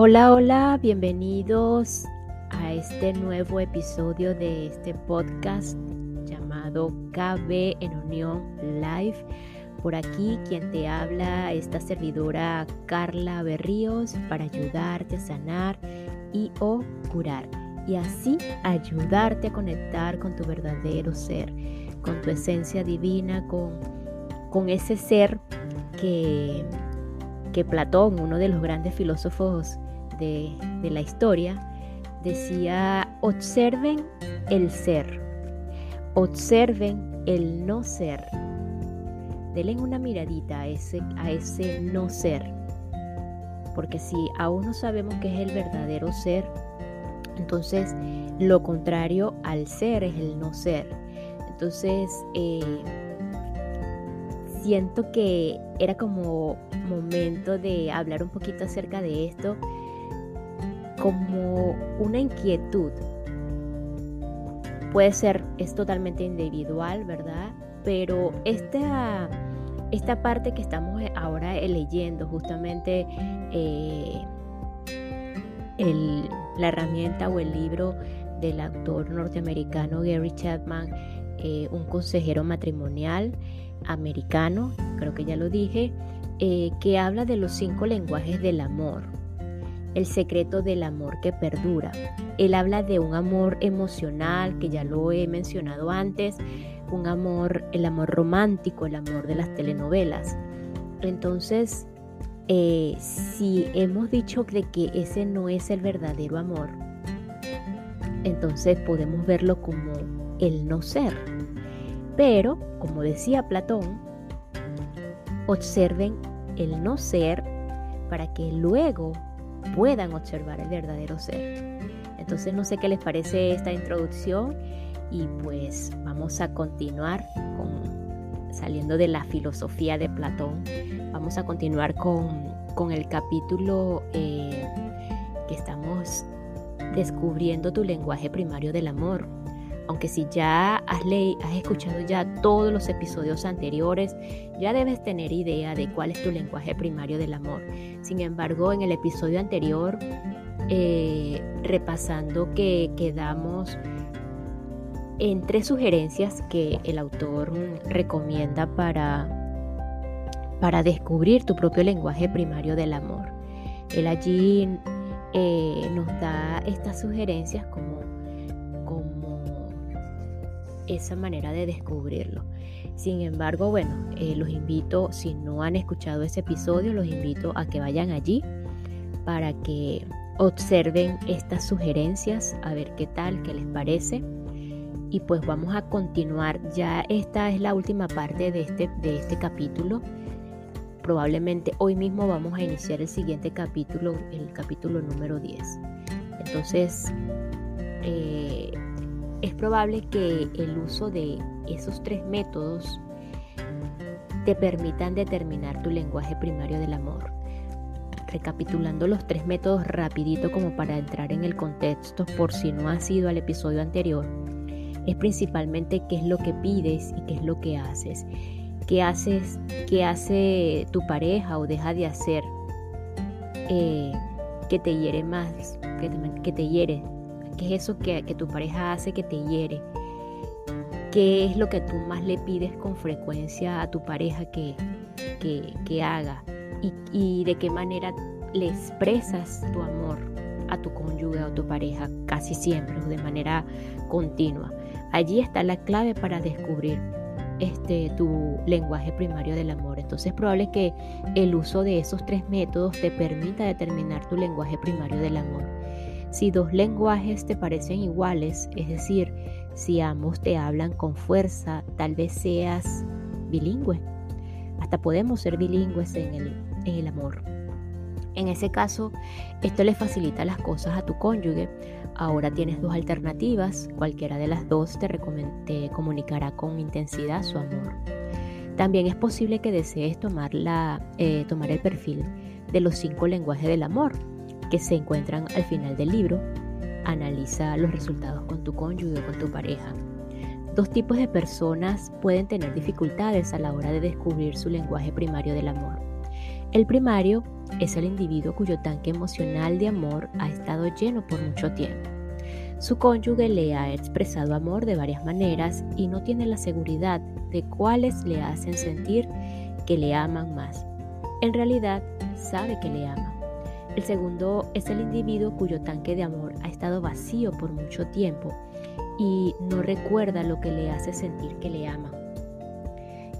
Hola, hola, bienvenidos a este nuevo episodio de este podcast llamado KB en Unión Live. Por aquí quien te habla, esta servidora Carla Berríos para ayudarte a sanar y o curar. Y así ayudarte a conectar con tu verdadero ser, con tu esencia divina, con, con ese ser que, que Platón, uno de los grandes filósofos de, la historia, decía, observen el ser, observen el no ser. Denle una miradita a ese, a ese no ser. Porque si aún no sabemos qué es el verdadero ser, entonces lo contrario al ser es el no ser. Entonces, eh, siento que era como momento de hablar un poquito acerca de esto como una inquietud. Puede ser, es totalmente individual, ¿verdad? Pero esta, esta parte que estamos ahora leyendo, justamente eh, la herramienta o el libro del actor norteamericano Gary Chapman, eh, un consejero matrimonial americano, creo que ya lo dije, eh, que habla de los cinco lenguajes del amor el secreto del amor que perdura. Él habla de un amor emocional, que ya lo he mencionado antes, un amor, el amor romántico, el amor de las telenovelas. Entonces, eh, si hemos dicho de que ese no es el verdadero amor, entonces podemos verlo como el no ser. Pero, como decía Platón, observen el no ser para que luego puedan observar el verdadero ser. Entonces no sé qué les parece esta introducción y pues vamos a continuar con, saliendo de la filosofía de Platón, vamos a continuar con, el capítulo eh, que estamos descubriendo tu lenguaje primario del amor aunque si ya has, has escuchado ya todos los episodios anteriores, ya debes tener idea de cuál es tu lenguaje primario del amor. Sin embargo, en el episodio anterior, eh, repasando que quedamos en tres sugerencias que el autor recomienda para, para descubrir tu propio lenguaje primario del amor. Él allí eh, nos da estas sugerencias como esa manera de descubrirlo. Sin embargo, bueno, eh, los invito, si no han escuchado ese episodio, los invito a que vayan allí para que observen estas sugerencias, a ver qué tal, qué les parece. Y pues vamos a continuar, ya esta es la última parte de este, de este capítulo. Probablemente hoy mismo vamos a iniciar el siguiente capítulo, el capítulo número 10. Entonces, eh, es probable que el uso de esos tres métodos te permitan determinar tu lenguaje primario del amor. Recapitulando los tres métodos rapidito como para entrar en el contexto por si no has ido al episodio anterior, es principalmente qué es lo que pides y qué es lo que haces. ¿Qué haces, qué hace tu pareja o deja de hacer eh, que te hiere más, que te hiere ¿Qué es eso que, tu pareja hace que te hiere? ¿Qué es lo que tú más le pides con frecuencia a tu pareja que, que, haga? ¿Y, ¿Y, de qué manera le expresas tu amor a tu cónyuge o a tu pareja casi siempre o de manera continua? Allí está la clave para descubrir este, tu lenguaje primario del amor. Entonces es probable que el uso de esos tres métodos te permita determinar tu lenguaje primario del amor. Si dos lenguajes te parecen iguales, es decir, si ambos te hablan con fuerza, tal vez seas bilingüe. Hasta podemos ser bilingües en el, en el amor. En ese caso, esto le facilita las cosas a tu cónyuge. Ahora tienes dos alternativas, cualquiera de las dos te, te comunicará con intensidad su amor. También es posible que desees tomar, la, eh, tomar el perfil de los cinco lenguajes del amor que se encuentran al final del libro. Analiza los resultados con tu cónyuge o con tu pareja. Dos tipos de personas pueden tener dificultades a la hora de descubrir su lenguaje primario del amor. El primario es el individuo cuyo tanque emocional de amor ha estado lleno por mucho tiempo. Su cónyuge le ha expresado amor de varias maneras y no tiene la seguridad de cuáles le hacen sentir que le aman más. En realidad, sabe que le ama. El segundo es el individuo cuyo tanque de amor ha estado vacío por mucho tiempo y no recuerda lo que le hace sentir que le ama.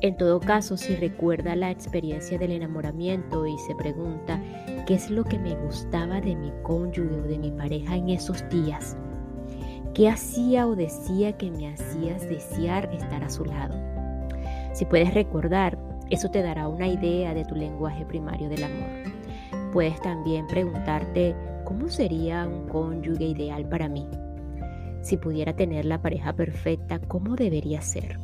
En todo caso, si recuerda la experiencia del enamoramiento y se pregunta qué es lo que me gustaba de mi cónyuge o de mi pareja en esos días, qué hacía o decía que me hacías desear estar a su lado. Si puedes recordar, eso te dará una idea de tu lenguaje primario del amor. Puedes también preguntarte cómo sería un cónyuge ideal para mí. Si pudiera tener la pareja perfecta, ¿cómo debería ser?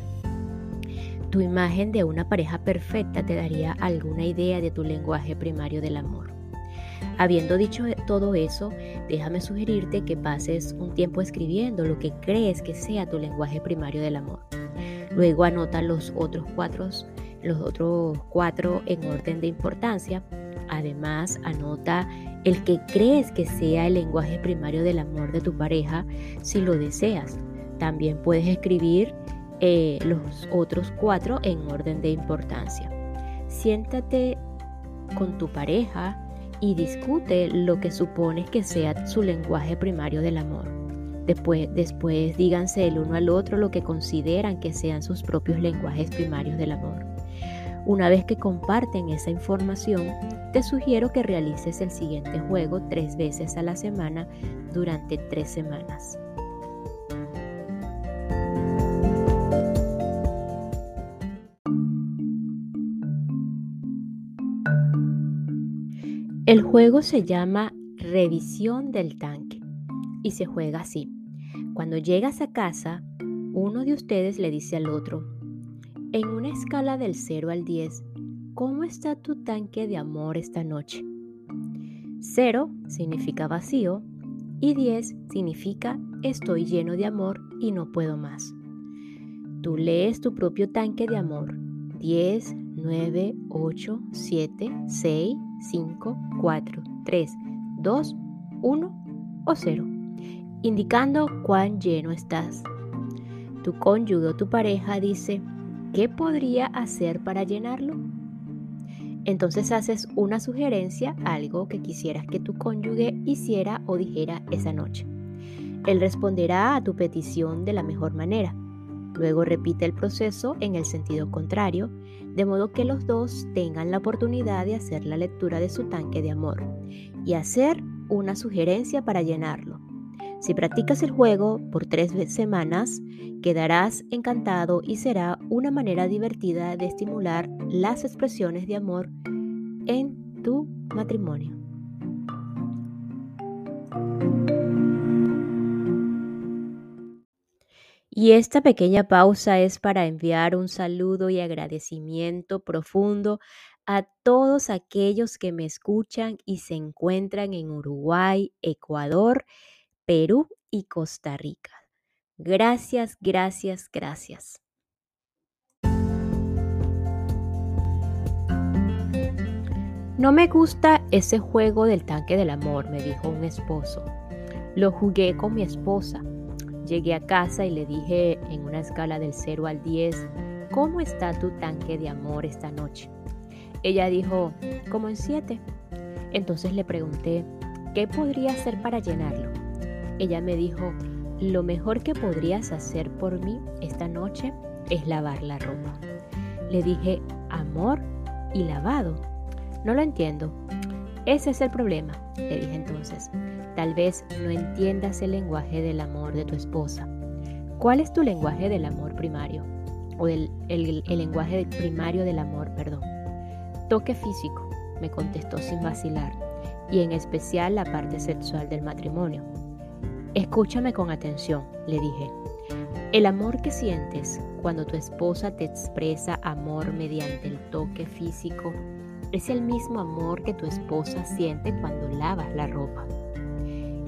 Tu imagen de una pareja perfecta te daría alguna idea de tu lenguaje primario del amor. Habiendo dicho todo eso, déjame sugerirte que pases un tiempo escribiendo lo que crees que sea tu lenguaje primario del amor. Luego anota los otros cuatro, los otros cuatro en orden de importancia. Además, anota el que crees que sea el lenguaje primario del amor de tu pareja si lo deseas. También puedes escribir eh, los otros cuatro en orden de importancia. Siéntate con tu pareja y discute lo que supones que sea su lenguaje primario del amor. Después, después díganse el uno al otro lo que consideran que sean sus propios lenguajes primarios del amor. Una vez que comparten esa información, te sugiero que realices el siguiente juego tres veces a la semana durante tres semanas. El juego se llama Revisión del tanque y se juega así. Cuando llegas a casa, uno de ustedes le dice al otro, en una escala del 0 al 10, ¿cómo está tu tanque de amor esta noche? 0 significa vacío y 10 significa estoy lleno de amor y no puedo más. Tú lees tu propio tanque de amor. 10, 9, 8, 7, 6, 5, 4, 3, 2, 1 o 0, indicando cuán lleno estás. Tu cónyuge o tu pareja dice, ¿qué podría hacer para llenarlo? Entonces haces una sugerencia, algo que quisieras que tu cónyuge hiciera o dijera esa noche. Él responderá a tu petición de la mejor manera. Luego repite el proceso en el sentido contrario de modo que los dos tengan la oportunidad de hacer la lectura de su tanque de amor y hacer una sugerencia para llenarlo. Si practicas el juego por tres semanas, quedarás encantado y será una manera divertida de estimular las expresiones de amor en tu matrimonio. Y esta pequeña pausa es para enviar un saludo y agradecimiento profundo a todos aquellos que me escuchan y se encuentran en Uruguay, Ecuador, Perú y Costa Rica. Gracias, gracias, gracias. No me gusta ese juego del tanque del amor, me dijo un esposo. Lo jugué con mi esposa Llegué a casa y le dije en una escala del 0 al 10, ¿cómo está tu tanque de amor esta noche? Ella dijo, como en 7. Entonces le pregunté, ¿qué podría hacer para llenarlo? Ella me dijo, lo mejor que podrías hacer por mí esta noche es lavar la ropa. Le dije, amor y lavado. No lo entiendo. Ese es el problema, le dije entonces. Tal vez no entiendas el lenguaje del amor de tu esposa. ¿Cuál es tu lenguaje del amor primario? O el, el lenguaje primario del amor, perdón. Toque físico, me contestó sin vacilar, y en especial la parte sexual del matrimonio. Escúchame con atención, le dije. El amor que sientes cuando tu esposa te expresa amor mediante el toque físico es el mismo amor que tu esposa siente cuando lavas la ropa.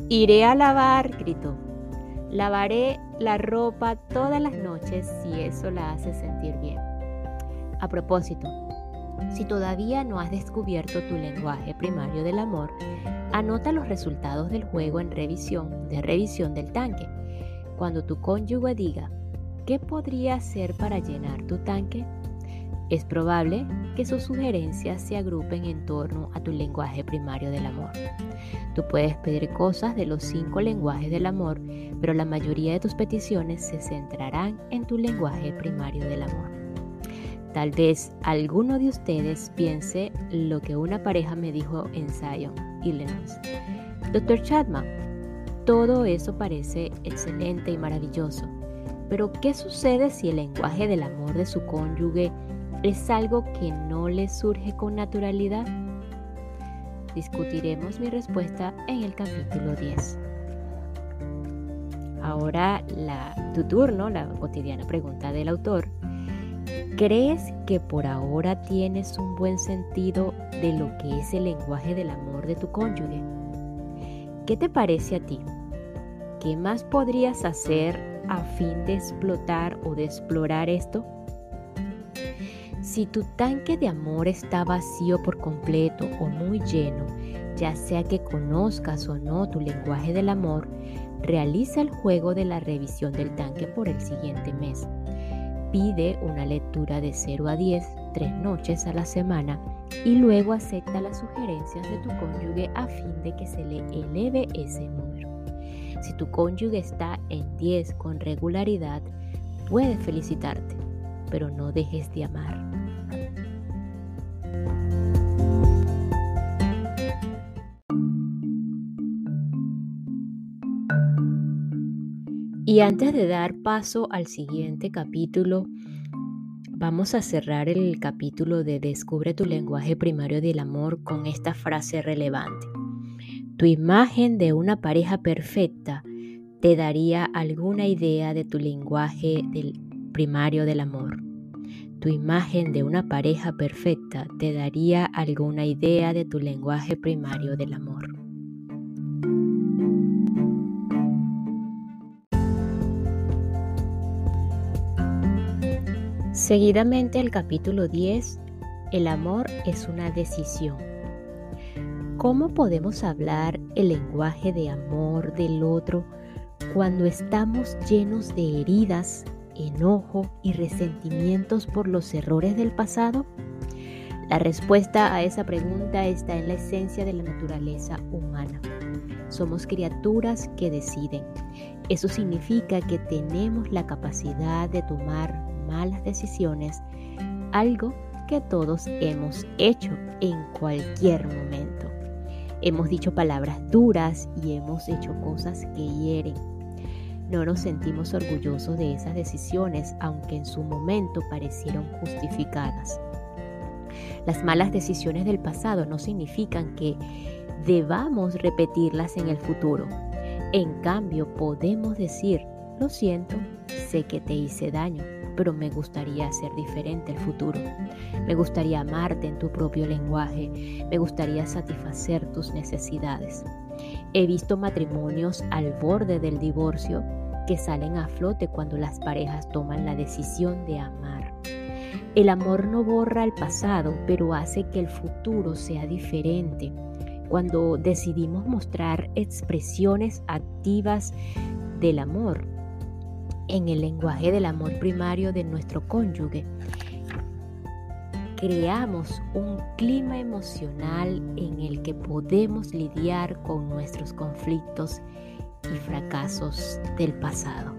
Iré a lavar, gritó. Lavaré la ropa todas las noches si eso la hace sentir bien. A propósito, Si todavía no has descubierto tu lenguaje primario del amor, anota los resultados del juego en revisión de revisión del tanque. Cuando tu cónyuge diga, ¿qué podría hacer para llenar tu tanque? Es probable que sus sugerencias se agrupen en torno a tu lenguaje primario del amor. Tú puedes pedir cosas de los cinco lenguajes del amor, pero la mayoría de tus peticiones se centrarán en tu lenguaje primario del amor. Tal vez alguno de ustedes piense lo que una pareja me dijo en Zion, Illinois. Dr. Chapman, todo eso parece excelente y maravilloso, pero ¿qué sucede si el lenguaje del amor de su cónyuge es algo que no le surge con naturalidad? Discutiremos mi respuesta en el capítulo 10. Ahora la, tu turno, la cotidiana pregunta del autor. ¿Crees que por ahora tienes un buen sentido de lo que es el lenguaje del amor de tu cónyuge? ¿Qué te parece a ti? ¿Qué más podrías hacer a fin de explotar o de explorar esto? Si tu tanque de amor está vacío por completo o muy lleno, ya sea que conozcas o no tu lenguaje del amor, realiza el juego de la revisión del tanque por el siguiente mes. Pide una lectura de 0 a 10, tres noches a la semana y luego acepta las sugerencias de tu cónyuge a fin de que se le eleve ese número. Si tu cónyuge está en 10 con regularidad, puedes felicitarte, pero no dejes de amar. Y antes de dar paso al siguiente capítulo, vamos a cerrar el capítulo de Descubre tu lenguaje primario del amor con esta frase relevante. Tu imagen de una pareja perfecta te daría alguna idea de tu lenguaje del primario del amor. Tu imagen de una pareja perfecta te daría alguna idea de tu lenguaje primario del amor. Seguidamente el capítulo 10, el amor es una decisión. ¿Cómo podemos hablar el lenguaje de amor del otro cuando estamos llenos de heridas, enojo y resentimientos por los errores del pasado? La respuesta a esa pregunta está en la esencia de la naturaleza humana. Somos criaturas que deciden. Eso significa que tenemos la capacidad de tomar malas decisiones, algo que todos hemos hecho en cualquier momento. Hemos dicho palabras duras y hemos hecho cosas que hieren. No nos sentimos orgullosos de esas decisiones, aunque en su momento parecieron justificadas. Las malas decisiones del pasado no significan que debamos repetirlas en el futuro. En cambio, podemos decir, lo siento, sé que te hice daño, pero me gustaría ser diferente el futuro. Me gustaría amarte en tu propio lenguaje, me gustaría satisfacer tus necesidades. He visto matrimonios al borde del divorcio que salen a flote cuando las parejas toman la decisión de amar. El amor no borra el pasado, pero hace que el futuro sea diferente. Cuando decidimos mostrar expresiones activas del amor, en el lenguaje del amor primario de nuestro cónyuge, creamos un clima emocional en el que podemos lidiar con nuestros conflictos y fracasos del pasado.